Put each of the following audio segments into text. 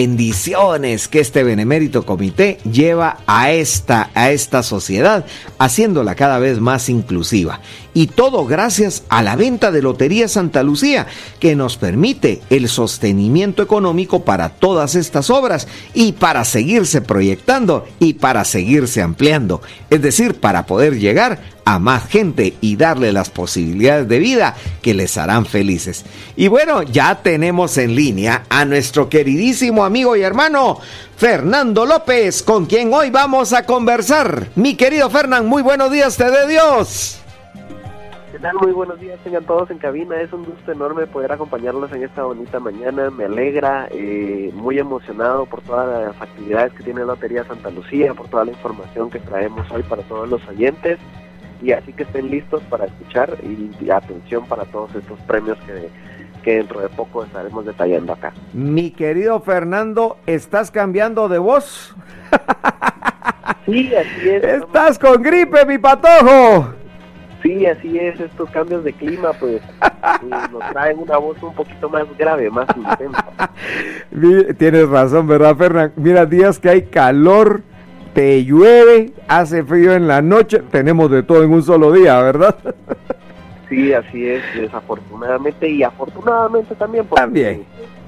bendiciones que este benemérito comité lleva a esta, a esta sociedad, haciéndola cada vez más inclusiva. Y todo gracias a la venta de Lotería Santa Lucía, que nos permite el sostenimiento económico para todas estas obras y para seguirse proyectando y para seguirse ampliando. Es decir, para poder llegar a más gente y darle las posibilidades de vida que les harán felices. Y bueno, ya tenemos en línea a nuestro queridísimo amigo y hermano Fernando López, con quien hoy vamos a conversar. Mi querido Fernán, muy buenos días, te de Dios. Muy buenos días, tengan todos en cabina. Es un gusto enorme poder acompañarlos en esta bonita mañana. Me alegra, eh, muy emocionado por todas las actividades que tiene Lotería Santa Lucía, por toda la información que traemos hoy para todos los oyentes y así que estén listos para escuchar y, atención para todos estos premios que, que dentro de poco estaremos detallando acá. Mi querido Fernando, ¿estás cambiando de voz? Sí, así es. Estás con gripe, mi patojo. Sí, así es, estos cambios de clima pues nos traen una voz un poquito más grave, más intensa. Tienes razón, ¿verdad, Fernando? Mira, días que hay calor, te llueve, hace frío en la noche, tenemos de todo en un solo día, ¿verdad? Sí, así es, desafortunadamente y afortunadamente también, porque también.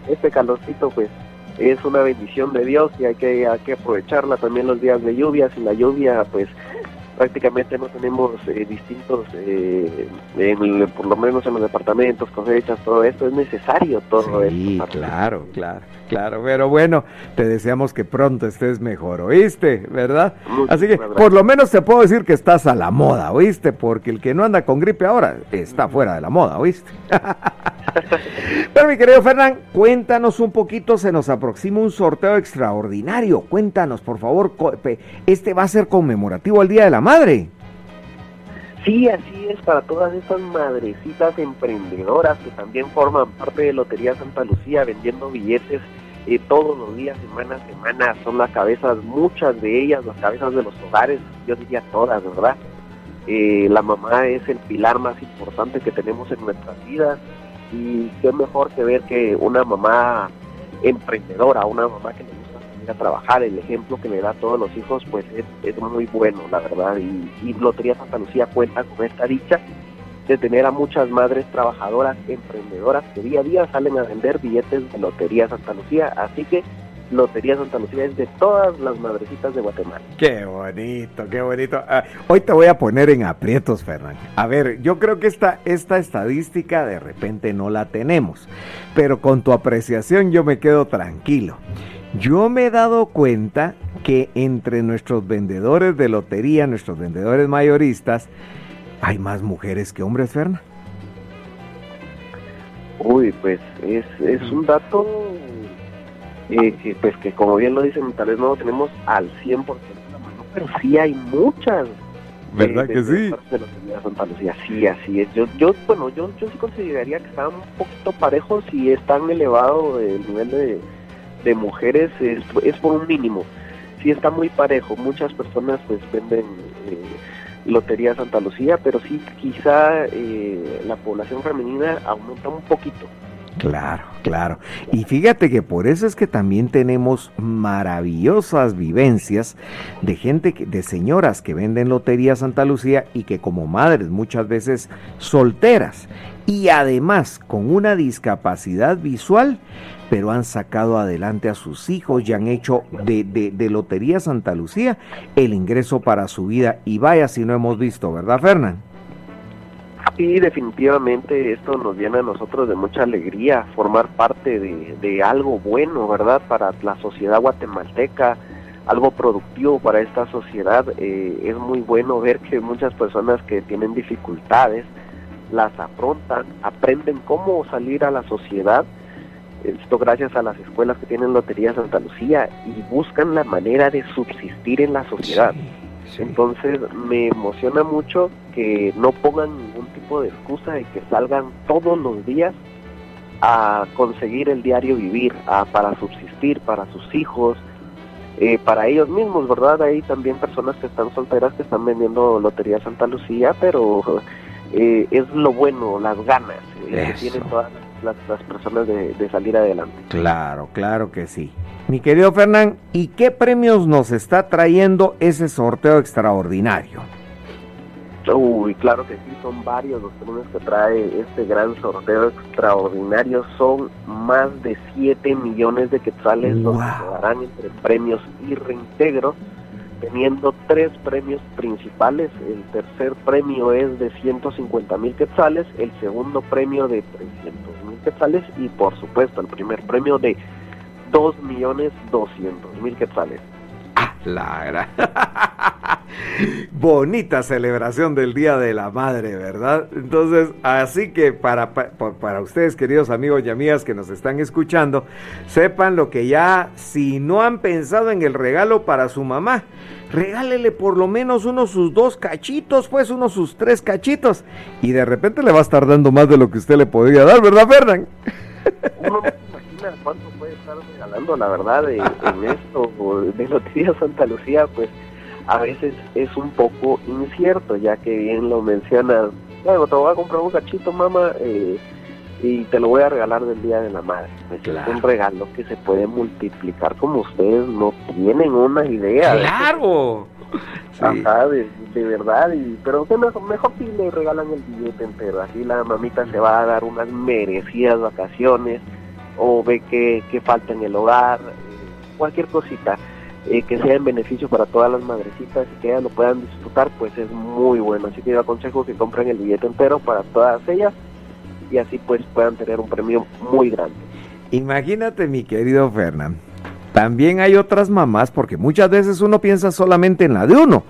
este calorcito pues es una bendición de Dios y hay que, hay que aprovecharla también los días de lluvia, sin la lluvia pues prácticamente no tenemos eh, distintos, eh, por lo menos en los departamentos, cosechas, todo esto, es necesario todo sí, claro, claro, claro, pero bueno, te deseamos que pronto estés mejor, ¿oíste? ¿Verdad? Así que por lo menos te puedo decir que estás a la moda, ¿oíste? Porque el que no anda con gripe ahora está fuera de la moda, ¿oíste? pero mi querido Fernán, cuéntanos un poquito, se nos aproxima un sorteo extraordinario, cuéntanos por favor, este va a ser conmemorativo al Día de la Madre. Sí, así es, para todas estas madrecitas emprendedoras que también forman parte de Lotería Santa Lucía vendiendo billetes eh, todos los días, semana a semana, son las cabezas, muchas de ellas, las cabezas de los hogares, yo diría todas, ¿verdad? Eh, la mamá es el pilar más importante que tenemos en nuestras vidas y qué mejor que ver que una mamá emprendedora, una mamá que le a trabajar, el ejemplo que le da a todos los hijos, pues es, muy bueno, la verdad. Y, Lotería Santa Lucía cuenta con esta dicha de tener a muchas madres trabajadoras, emprendedoras, que día a día salen a vender billetes de Lotería Santa Lucía. Así que Lotería Santa Lucía es de todas las madrecitas de Guatemala. Qué bonito, qué bonito. Ah, hoy te voy a poner en aprietos, Fernando. A ver, yo creo que esta, esta estadística de repente no la tenemos, pero con tu apreciación yo me quedo tranquilo. Yo me he dado cuenta que entre nuestros vendedores de lotería, nuestros vendedores mayoristas, hay más mujeres que hombres, Ferna. Uy, pues es, es un dato eh, que, pues que como bien lo dicen, tal vez no lo tenemos al 100% en la mano, pero sí hay muchas. ¿Verdad que sí? De Sí, así es. Yo, yo, bueno, yo, yo sí consideraría que están un poquito parejos y es tan elevado el nivel de de mujeres es, es por un mínimo. Sí está muy parejo. Muchas personas pues venden eh, Lotería Santa Lucía, pero sí quizá eh, la población femenina aumenta un poquito. Claro, claro. Y fíjate que por eso es que también tenemos maravillosas vivencias de gente, de señoras que venden Lotería Santa Lucía y que como madres muchas veces solteras y además con una discapacidad visual pero han sacado adelante a sus hijos y han hecho de, de, Lotería Santa Lucía el ingreso para su vida. Y vaya si no hemos visto, ¿verdad, Fernán? Sí, definitivamente esto nos viene a nosotros de mucha alegría, formar parte de, de algo bueno, ¿verdad? Para la sociedad guatemalteca, algo productivo para esta sociedad. Eh, es muy bueno ver que muchas personas que tienen dificultades las afrontan, aprenden cómo salir a la sociedad esto gracias a las escuelas que tienen Lotería Santa Lucía y buscan la manera de subsistir en la sociedad. Entonces me emociona mucho que no pongan tipo de excusa y que salgan todos los días a conseguir el diario vivir, a, para subsistir, para sus hijos, eh, para ellos mismos, ¿verdad? Hay también personas que están solteras que están vendiendo Lotería Santa Lucía, pero eh, es lo bueno, las ganas, eh, que tienen todas las las, personas de, de, salir adelante. Claro, claro que sí. Mi querido Fernán, ¿y qué premios nos está trayendo ese sorteo extraordinario? Uy, claro que sí, son varios los premios que trae este gran sorteo extraordinario. Son más de 7 millones de quetzales los que se darán entre premios y reintegros, teniendo tres premios principales. El tercer premio es de 150 mil quetzales, el segundo premio de 300 mil quetzales y por supuesto el primer premio de 2 millones 200 mil quetzales. La Bonita celebración del Día de la Madre, ¿verdad? Entonces, así que para, para, ustedes, queridos amigos y amigas que nos están escuchando, sepan lo que ya, si no han pensado en el regalo para su mamá, regálele por lo menos uno sus dos cachitos, pues uno sus tres cachitos, y de repente le va a estar dando más de lo que usted le podría dar, ¿verdad, Fernán? cuánto puede estar regalando, la verdad, en esto de Lotería Santa Lucía, pues a veces es un poco incierto, ya que bien lo mencionas, bueno, te voy a comprar un cachito, mamá, eh, y te lo voy a regalar del Día de la Madre. Pues es un regalo que se puede multiplicar como ustedes no tienen una idea. ¡Claro! Ajá, de, verdad, y, pero que mejor, mejor si le regalan el billete entero, así la mamita se va a dar unas merecidas vacaciones, o ve que, falta en el hogar, eh, cualquier cosita eh, que sea en beneficio para todas las madrecitas y que ellas lo puedan disfrutar, pues es muy bueno. Así que yo aconsejo que compren el billete entero para todas ellas y así pues puedan tener un premio muy grande. Imagínate mi querido Fernando también hay otras mamás, porque muchas veces uno piensa solamente en la de uno,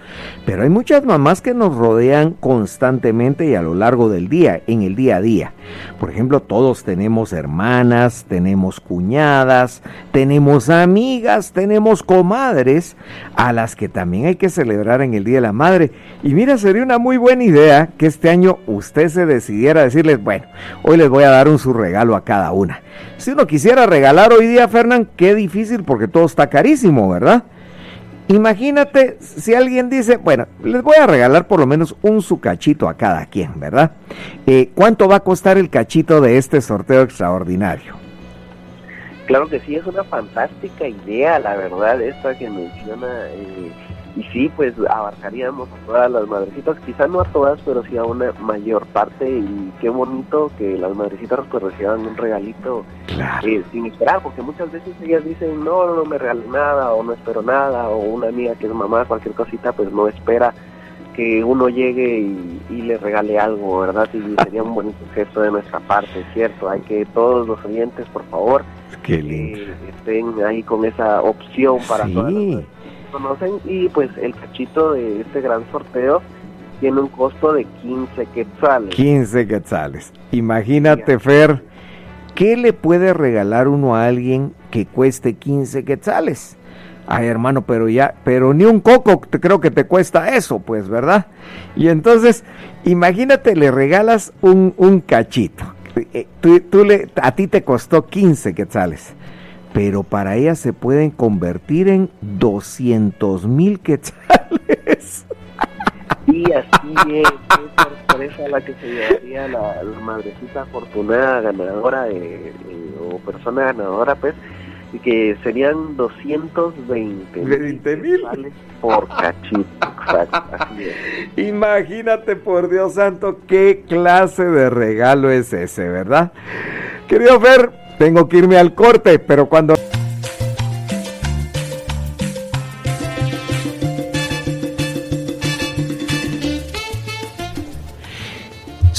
pero hay muchas mamás que nos rodean constantemente y a lo largo del día, en el día a día. Por ejemplo, todos tenemos hermanas, tenemos cuñadas, tenemos amigas, tenemos comadres, a las que también hay que celebrar en el Día de la Madre. Y mira, sería una muy buena idea que este año usted se decidiera a decirles, bueno, hoy les voy a dar un su regalo a cada una. Si uno quisiera regalar hoy día, Fernán, qué difícil porque todo está carísimo, ¿verdad? Imagínate si alguien dice, bueno, les voy a regalar por lo menos un su cachito a cada quien, ¿verdad? Eh, ¿Cuánto va a costar el cachito de este sorteo extraordinario? Claro que sí, es una fantástica idea, la verdad, esta que menciona eh, y sí, pues abarcaríamos a todas las madrecitas, quizá no a todas, pero sí a una mayor parte y qué bonito que las madrecitas pues reciban un regalito eh, sin esperar, porque muchas veces ellas dicen, no, no, me regalen nada o no espero nada, o una amiga que es mamá, cualquier cosita, pues no espera que uno llegue y, le regale algo, ¿verdad? Y sería un bonito gesto de nuestra parte, ¿cierto? Hay que todos los oyentes, por favor, que estén ahí con esa opción para todas las conocen y pues el cachito de este gran sorteo tiene un costo de 15 quetzales. 15 quetzales. Imagínate, Fer, ¿qué le puede regalar uno a alguien que cueste 15 quetzales? Ay, hermano, pero ya, pero ni un coco te, creo que te cuesta eso, pues, ¿verdad? Y entonces, imagínate, le regalas un, un cachito. Eh, tú, tú le, a ti te costó 15 quetzales pero para ella se pueden convertir en 200 mil quetzales. Y así es, qué sorpresa la que se llevaría la, madrecita afortunada ganadora o persona ganadora, pues, que serían 220 mil por cachito. Imagínate, por Dios santo, qué clase de regalo es ese, ¿verdad? Querido Fer, tengo que irme al corte, pero cuando...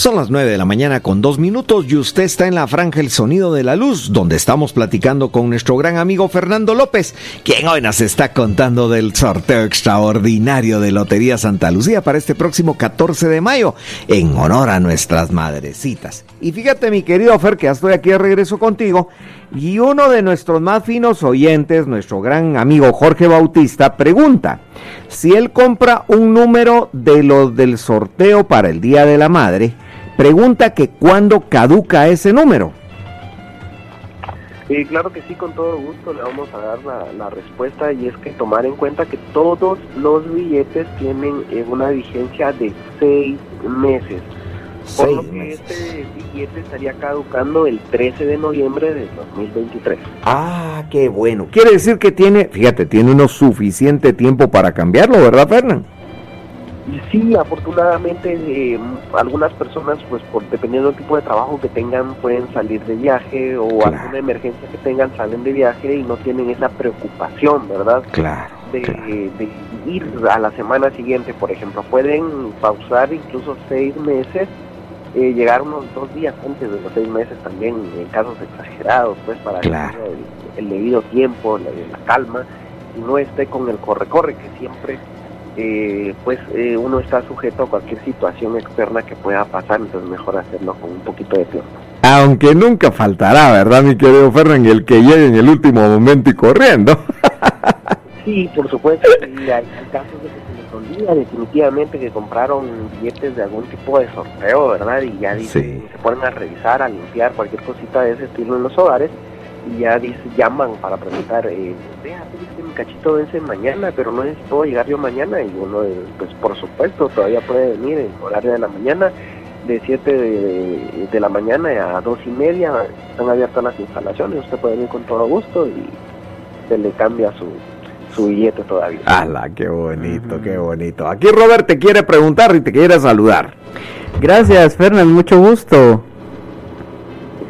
Son las 9 de la mañana con dos minutos y usted está en la franja El Sonido de la Luz, donde estamos platicando con nuestro gran amigo Fernando López, quien hoy nos está contando del sorteo extraordinario de Lotería Santa Lucía para este próximo 14 de mayo, en honor a nuestras madrecitas. Y fíjate mi querido Fer, que ya estoy aquí de regreso contigo, y uno de nuestros más finos oyentes, nuestro gran amigo Jorge Bautista, pregunta, si él compra un número de los del sorteo para el Día de la Madre, Pregunta que cuándo caduca ese número. Sí, claro que sí, con todo gusto le vamos a dar la, respuesta y es que tomar en cuenta que todos los billetes tienen eh, una vigencia de seis meses. Por lo que este billete estaría caducando el 13 de noviembre de 2023. Ah, qué bueno. Quiere decir que tiene, fíjate, tiene uno suficiente tiempo para cambiarlo, ¿verdad, Fernán? Sí, afortunadamente eh, algunas personas, pues por dependiendo del tipo de trabajo que tengan, pueden salir de viaje o alguna emergencia que tengan, salen de viaje y no tienen esa preocupación, ¿verdad? Claro. De, de ir a la semana siguiente, por ejemplo. Pueden pausar incluso seis meses eh, llegar unos dos días antes de los seis meses también, en casos exagerados, pues para que el, debido tiempo, la, calma, y no esté con el corre-corre que siempre eh, pues eh, uno está sujeto a cualquier situación externa que pueda pasar, entonces mejor hacerlo con un poquito de tiempo. Aunque nunca faltará, ¿verdad, mi querido Ferran? El que llegue en el último momento y corriendo. sí, por supuesto, y hay, casos de que se les olvida definitivamente que compraron billetes de algún tipo de sorteo, ¿verdad? Y ya dicen, se ponen a revisar, a limpiar cualquier cosita de ese estilo en los hogares y ya dice, llaman para preguntar, eh, vea, que mi cachito vence mañana, pero no puedo llegar yo mañana. Y uno, eh, pues por supuesto, todavía puede venir en horario de la mañana, de 7 de, la mañana a 2 y media, están abiertas las instalaciones, usted puede venir con todo gusto y se le cambia su, su billete todavía. ¡Hala, qué bonito, qué bonito! Aquí Robert te quiere preguntar y te quiere saludar. Gracias, Fernán, mucho gusto.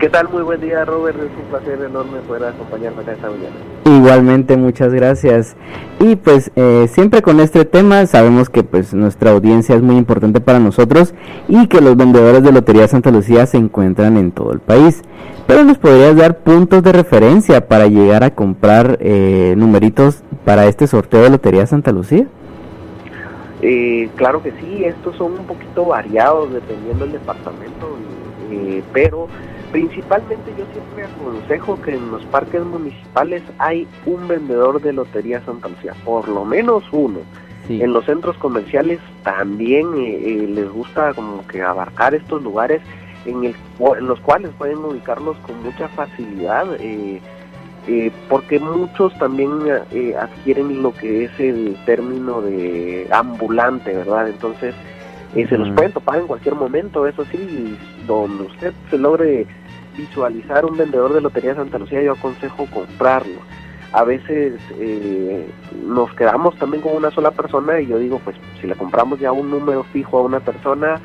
¿Qué tal? Muy buen día, Robert. Es un placer enorme poder acompañarme acá esta mañana. Igualmente, muchas gracias. Y pues eh, siempre con este tema sabemos que pues nuestra audiencia es muy importante para nosotros y que los vendedores de Lotería Santa Lucía se encuentran en todo el país. Pero nos podrías dar puntos de referencia para llegar a comprar eh, numeritos para este sorteo de Lotería Santa Lucía. Eh, claro que sí, estos son un poquito variados dependiendo del departamento, pero Principalmente yo siempre aconsejo que en los parques municipales hay un vendedor de Lotería Santa Lucía, por lo menos uno. En los centros comerciales también eh, eh, les gusta como que abarcar estos lugares en, el, en los cuales pueden ubicarlos con mucha facilidad, eh, porque muchos también adquieren lo que es el término de ambulante, ¿verdad? Entonces se los pueden topar en cualquier momento, eso sí, donde usted se logre visualizar un vendedor de Lotería Santa Lucía, yo aconsejo comprarlo. A veces eh, nos quedamos también con una sola persona y yo digo, pues si le compramos ya un número fijo a una persona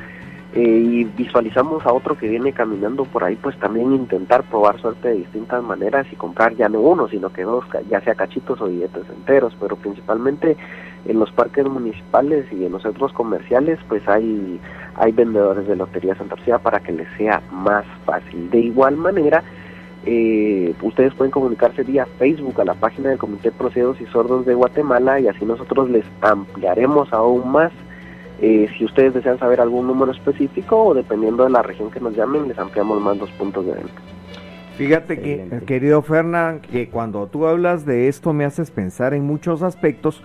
eh, y visualizamos a otro que viene caminando por ahí, pues también intentar probar suerte de distintas maneras y comprar ya no uno, sino que dos, ya sea cachitos o billetes enteros, pero principalmente en los parques municipales y en los centros comerciales pues hay, hay vendedores de Lotería Santa Lucía para que les sea más fácil. De igual manera, eh, ustedes pueden comunicarse vía Facebook a la página del Comité Procedos y Sordos de Guatemala y así nosotros les ampliaremos aún más. Eh, si ustedes desean saber algún número específico o dependiendo de la región que nos llamen, les ampliamos más los puntos de venta. Fíjate que, querido Fernán, que cuando tú hablas de esto me haces pensar en muchos aspectos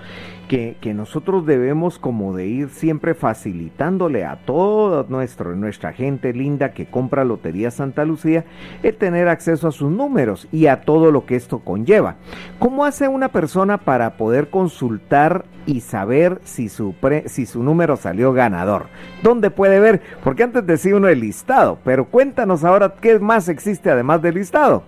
que, nosotros debemos como de ir siempre facilitándole a toda nuestra gente linda que compra Lotería Santa Lucía el tener acceso a sus números y a todo lo que esto conlleva. ¿Cómo hace una persona para poder consultar y saber si su, si su número salió ganador? ¿Dónde puede ver? Porque antes decía uno el listado, pero cuéntanos ahora qué más existe además del listado.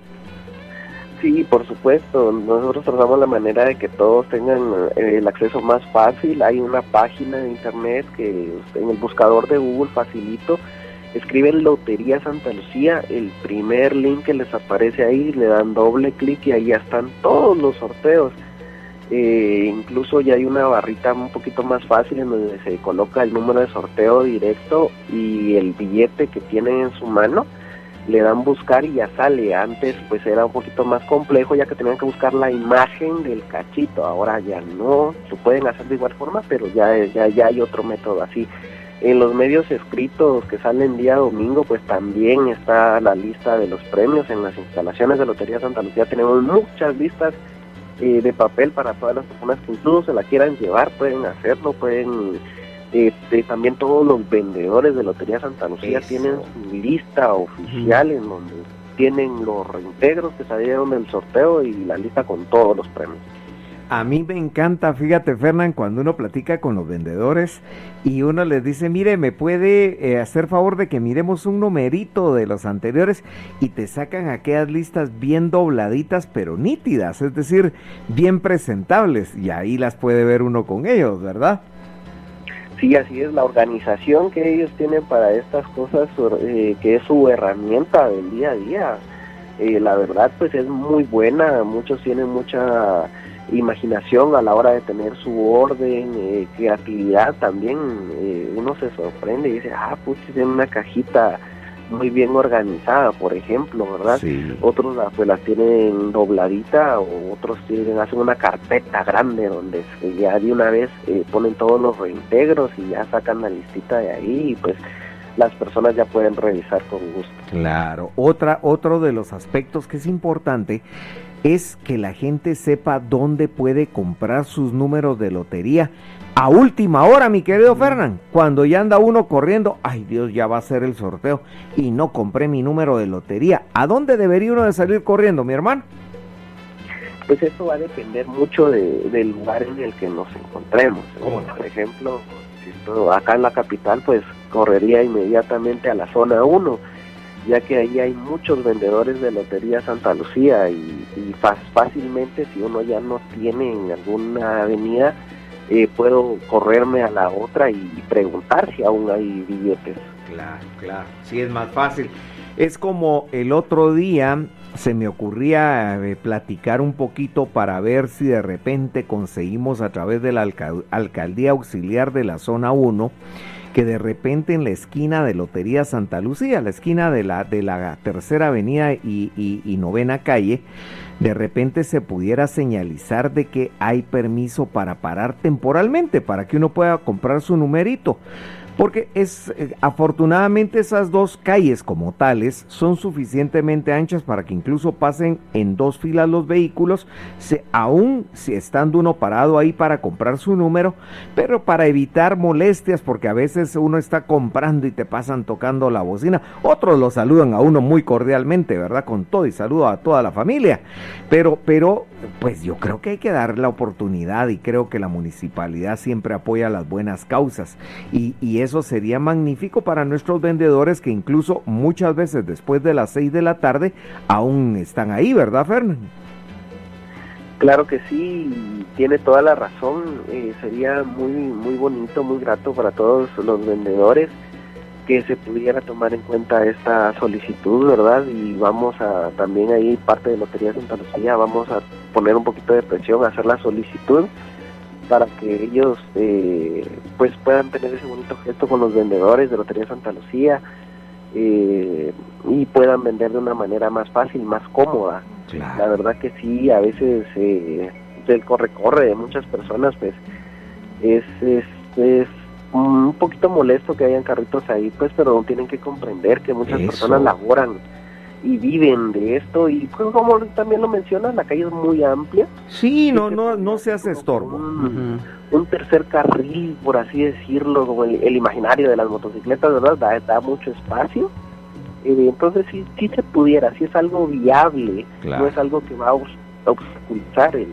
Sí, por supuesto. Nosotros tratamos la manera de que todos tengan eh, el acceso más fácil. Hay una página de internet que en el buscador de Google facilito escriben Lotería Santa Lucía, el primer link que les aparece ahí, le dan doble clic y ahí ya están todos los sorteos. Eh, incluso ya hay una barrita un poquito más fácil en donde se coloca el número de sorteo directo y el billete que tienen en su mano le dan buscar y ya sale. Antes pues era un poquito más complejo ya que tenían que buscar la imagen del cachito. Ahora ya no, lo pueden hacer de igual forma, pero ya, ya, ya hay otro método así. En los medios escritos que salen día domingo, pues también está la lista de los premios. En las instalaciones de Lotería Santa Lucía tenemos muchas listas eh, de papel para todas las personas que incluso se la quieran llevar, pueden hacerlo, pueden este, también todos los vendedores de Lotería Santa Lucía tienen su lista oficial en donde tienen los reintegros que salieron del sorteo y la lista con todos los premios. A mí me encanta, fíjate, Fernán, cuando uno platica con los vendedores y uno les dice, mire, me puede eh, hacer favor de que miremos un numerito de los anteriores y te sacan aquellas listas bien dobladitas, pero nítidas, es decir, bien presentables, y ahí las puede ver uno con ellos, ¿verdad? Sí, así es, la organización que ellos tienen para estas cosas, eh, que es su herramienta del día a día, eh, la verdad pues es muy buena, muchos tienen mucha imaginación a la hora de tener su orden, eh, creatividad también, uno se sorprende y dice, ah, pues tiene una cajita muy bien organizada, por ejemplo, ¿verdad? Otros pues las tienen dobladita o otros tienen, hacen una carpeta grande donde ya de una vez eh, ponen todos los reintegros y ya sacan la listita de ahí y pues las personas ya pueden revisar con gusto. Claro, otra otro de los aspectos que es importante es que la gente sepa dónde puede comprar sus números de lotería a última hora, mi querido Fernán, cuando ya anda uno corriendo, ay Dios, ya va a ser el sorteo y no compré mi número de lotería. ¿A dónde debería uno de salir corriendo, mi hermano? Pues eso va a depender mucho del lugar en el que nos encontremos. por ejemplo, acá en la capital, pues correría inmediatamente a la zona 1, ya que ahí hay muchos vendedores de Lotería Santa Lucía y, y fácilmente si uno ya no tiene en alguna avenida, eh, puedo correrme a la otra y preguntar si aún hay billetes. Claro, claro, sí es más fácil. Es como el otro día se me ocurría eh, platicar un poquito para ver si de repente conseguimos a través de la alcaldía auxiliar de la zona 1 que de repente en la esquina de Lotería Santa Lucía, la esquina de la, de la tercera avenida y, y novena calle, de repente se pudiera señalizar de que hay permiso para parar temporalmente, para que uno pueda comprar su numerito porque es eh, afortunadamente esas dos calles como tales son suficientemente anchas para que incluso pasen en dos filas los vehículos, aún si estando uno parado ahí para comprar su número, pero para evitar molestias, porque a veces uno está comprando y te pasan tocando la bocina, otros lo saludan a uno muy cordialmente, ¿verdad? Con todo y saludo a toda la familia, pero, pero pues yo creo que hay que dar la oportunidad y creo que la municipalidad siempre apoya las buenas causas. Y, y eso sería magnífico para nuestros vendedores que incluso muchas veces después de las 6 de la tarde aún están ahí, ¿verdad, Fernando? Claro que sí, tiene toda la razón. Eh, sería muy muy bonito, muy grato para todos los vendedores que se pudiera tomar en cuenta esta solicitud, ¿verdad? Y vamos a también ahí parte de Lotería Santa Lucía, vamos a poner un poquito de presión, hacer la solicitud para que ellos eh, pues puedan tener ese bonito gesto con los vendedores de Lotería Santa Lucía eh, y puedan vender de una manera más fácil, más cómoda. La verdad que sí, a veces eh, el corre-corre de muchas personas pues es, es, es un poquito molesto que hayan carritos ahí, pues, pero tienen que comprender que muchas personas laboran y viven de esto. Y pues, como también lo mencionas la calle es muy amplia. Sí no no no se hace estorbo. un, tercer carril por así decirlo como el, imaginario de las motocicletas verdad da, da mucho espacio. Eh, entonces sí sí se pudiera si es algo viable no es algo que va a obstaculizar el,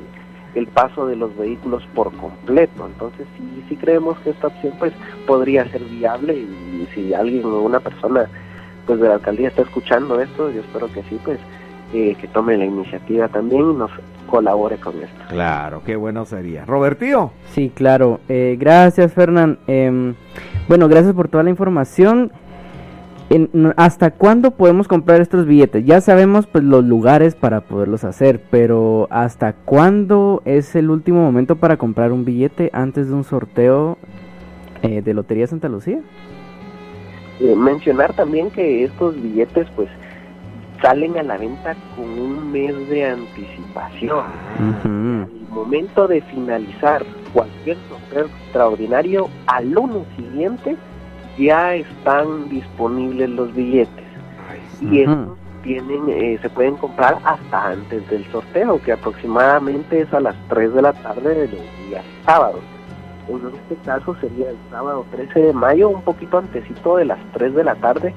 el paso de los vehículos por completo. Entonces sí sí creemos que esta opción pues podría ser viable y si alguien o una persona pues de la alcaldía está escuchando esto, yo espero que sí, pues eh, que tome la iniciativa también y nos colabore con esto. Claro, qué bueno sería. Robertío. Sí, claro. Eh, gracias, Fernán. Em, bueno, gracias por toda la información. ¿Hasta cuándo podemos comprar estos billetes? Ya sabemos pues los lugares para poderlos hacer, pero ¿hasta cuándo es el último momento para comprar un billete antes de un sorteo eh, de Lotería Santa Lucía? Eh, mencionar también que estos billetes pues salen a la venta con un mes de anticipación. el momento de finalizar cualquier sorteo extraordinario, al lunes siguiente ya están disponibles los billetes. Y estos tienen, eh, se pueden comprar hasta antes del sorteo, que aproximadamente es a las 3 de la tarde de los días sábados en este caso sería el sábado 13 de mayo, un poquito antesito de las 3 de la tarde.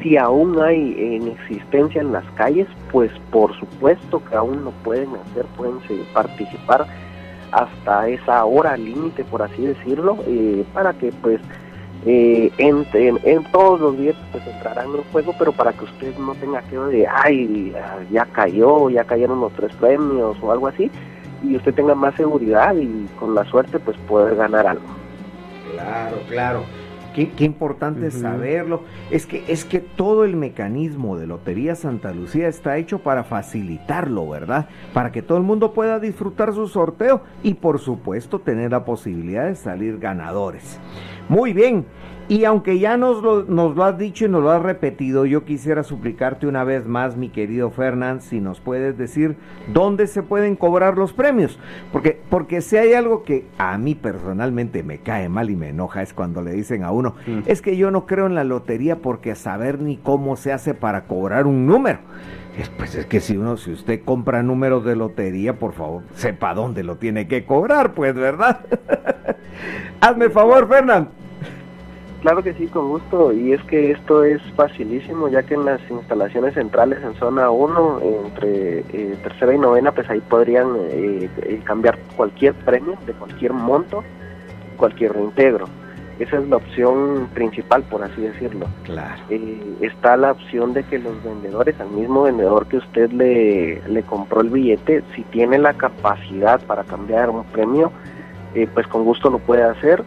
Si aún hay en existencia en las calles, pues por supuesto que aún lo pueden hacer, pueden participar hasta esa hora límite, por así decirlo, eh, para que pues eh, en, todos los días pues entrarán en juego, pero para que usted no tenga que de, ay, ya cayó, ya cayeron los tres premios o algo así, y usted tenga más seguridad y con la suerte pues poder ganar algo. Claro, claro. Qué, importante saberlo. Es que, es que todo el mecanismo de Lotería Santa Lucía está hecho para facilitarlo, ¿verdad? Para que todo el mundo pueda disfrutar su sorteo y por supuesto tener la posibilidad de salir ganadores. Muy bien, y aunque ya nos lo, nos lo has dicho y nos lo has repetido, yo quisiera suplicarte una vez más, mi querido Fernán, si nos puedes decir dónde se pueden cobrar los premios. Porque, porque si hay algo que a mí personalmente me cae mal y me enoja es cuando le dicen a uno, mm. es que yo no creo en la lotería porque saber ni cómo se hace para cobrar un número. Pues es que si uno, si usted compra números de lotería, por favor, sepa dónde lo tiene que cobrar, pues, ¿verdad? Hazme favor, Fernán. Claro que sí, con gusto. Y es que esto es facilísimo, ya que en las instalaciones centrales en zona 1, entre eh, tercera y novena, pues ahí podrían eh, eh, cambiar cualquier premio de cualquier monto, cualquier reintegro. Esa es la opción principal, por así decirlo. Claro. está la opción de que los vendedores, al mismo vendedor que usted le, le compró el billete, si tiene la capacidad para cambiar un premio, pues con gusto lo puede hacer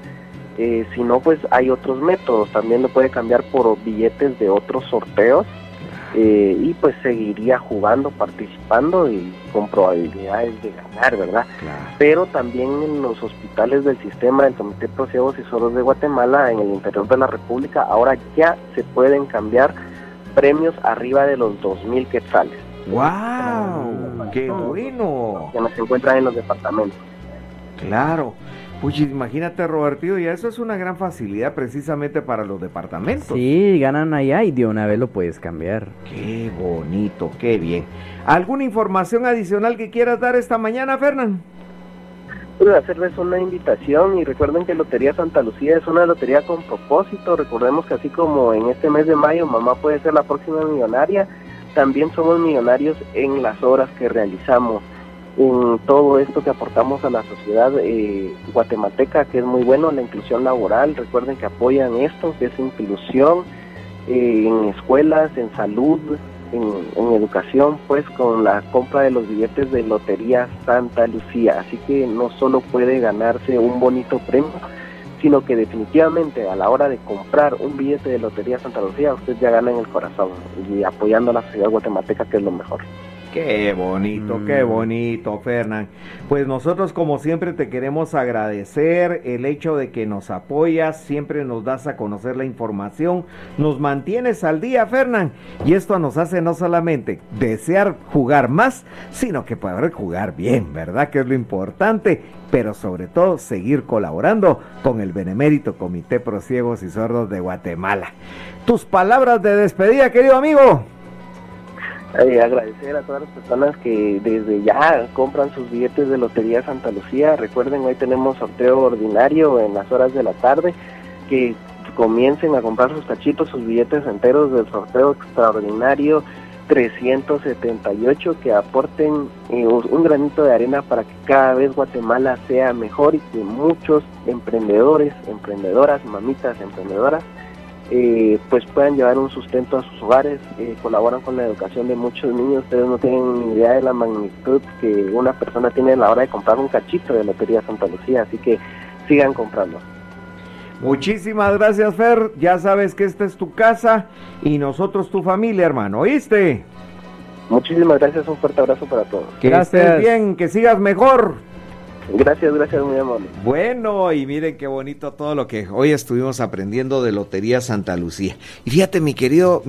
eh, si no, pues hay otros métodos. También lo puede cambiar por billetes de otros sorteos eh, y pues seguiría jugando, participando y con probabilidades de ganar, ¿verdad? Pero también en los hospitales del sistema del Comité de y Sordos de Guatemala, en el interior de la República, ahora ya se pueden cambiar premios arriba de los 2.000 quetzales. ¡Wow! ¡Qué bueno! Que no se encuentran en los departamentos. Claro. Pues imagínate, Roberto, y eso es una gran facilidad precisamente para los departamentos. Sí, ganan allá y de una vez lo puedes cambiar. Qué bonito, qué bien. ¿Alguna información adicional que quieras dar esta mañana, Fernán? Puedo hacerles una invitación y recuerden que Lotería Santa Lucía es una lotería con propósito. Recordemos que así como en este mes de mayo mamá puede ser la próxima millonaria, también somos millonarios en las obras que realizamos en todo esto que aportamos a la sociedad eh, guatemalteca, que es muy bueno, la inclusión laboral. Recuerden que apoyan esto, que es inclusión eh, en escuelas, en salud, en, educación, pues con la compra de los billetes de Lotería Santa Lucía. Así que no solo puede ganarse un bonito premio, sino que definitivamente a la hora de comprar un billete de Lotería Santa Lucía, usted ya gana en el corazón y apoyando a la sociedad guatemalteca, que es lo mejor. Qué bonito, qué mm. bonito, Fernán. Pues nosotros como siempre te queremos agradecer el hecho de que nos apoyas, siempre nos das a conocer la información, nos mantienes al día, Fernán. Y esto nos hace no solamente desear jugar más, sino que poder jugar bien, ¿verdad? Que es lo importante, pero sobre todo seguir colaborando con el Benemérito Comité Pro Ciegos y Sordos de Guatemala. Tus palabras de despedida, querido amigo. Eh, agradecer a todas las personas que desde ya compran sus billetes de Lotería Santa Lucía. Recuerden, hoy tenemos sorteo ordinario en las horas de la tarde. Que comiencen a comprar sus tachitos, sus billetes enteros del sorteo extraordinario 378 que aporten eh, un granito de arena para que cada vez Guatemala sea mejor y que muchos emprendedores, emprendedoras, mamitas emprendedoras eh, pues puedan llevar un sustento a sus hogares, eh, colaboran con la educación de muchos niños, ustedes no tienen ni idea de la magnitud que una persona tiene a la hora de comprar un cachito de Lotería Santa Lucía, así que sigan comprando. Muchísimas gracias Fer, ya sabes que esta es tu casa y nosotros tu familia hermano, ¿oíste? Muchísimas gracias, un fuerte abrazo para todos. Que estés bien, que sigas mejor. Gracias, gracias, muy amable. Bueno, y miren qué bonito todo lo que hoy estuvimos aprendiendo de Lotería Santa Lucía. Y fíjate, mi querido,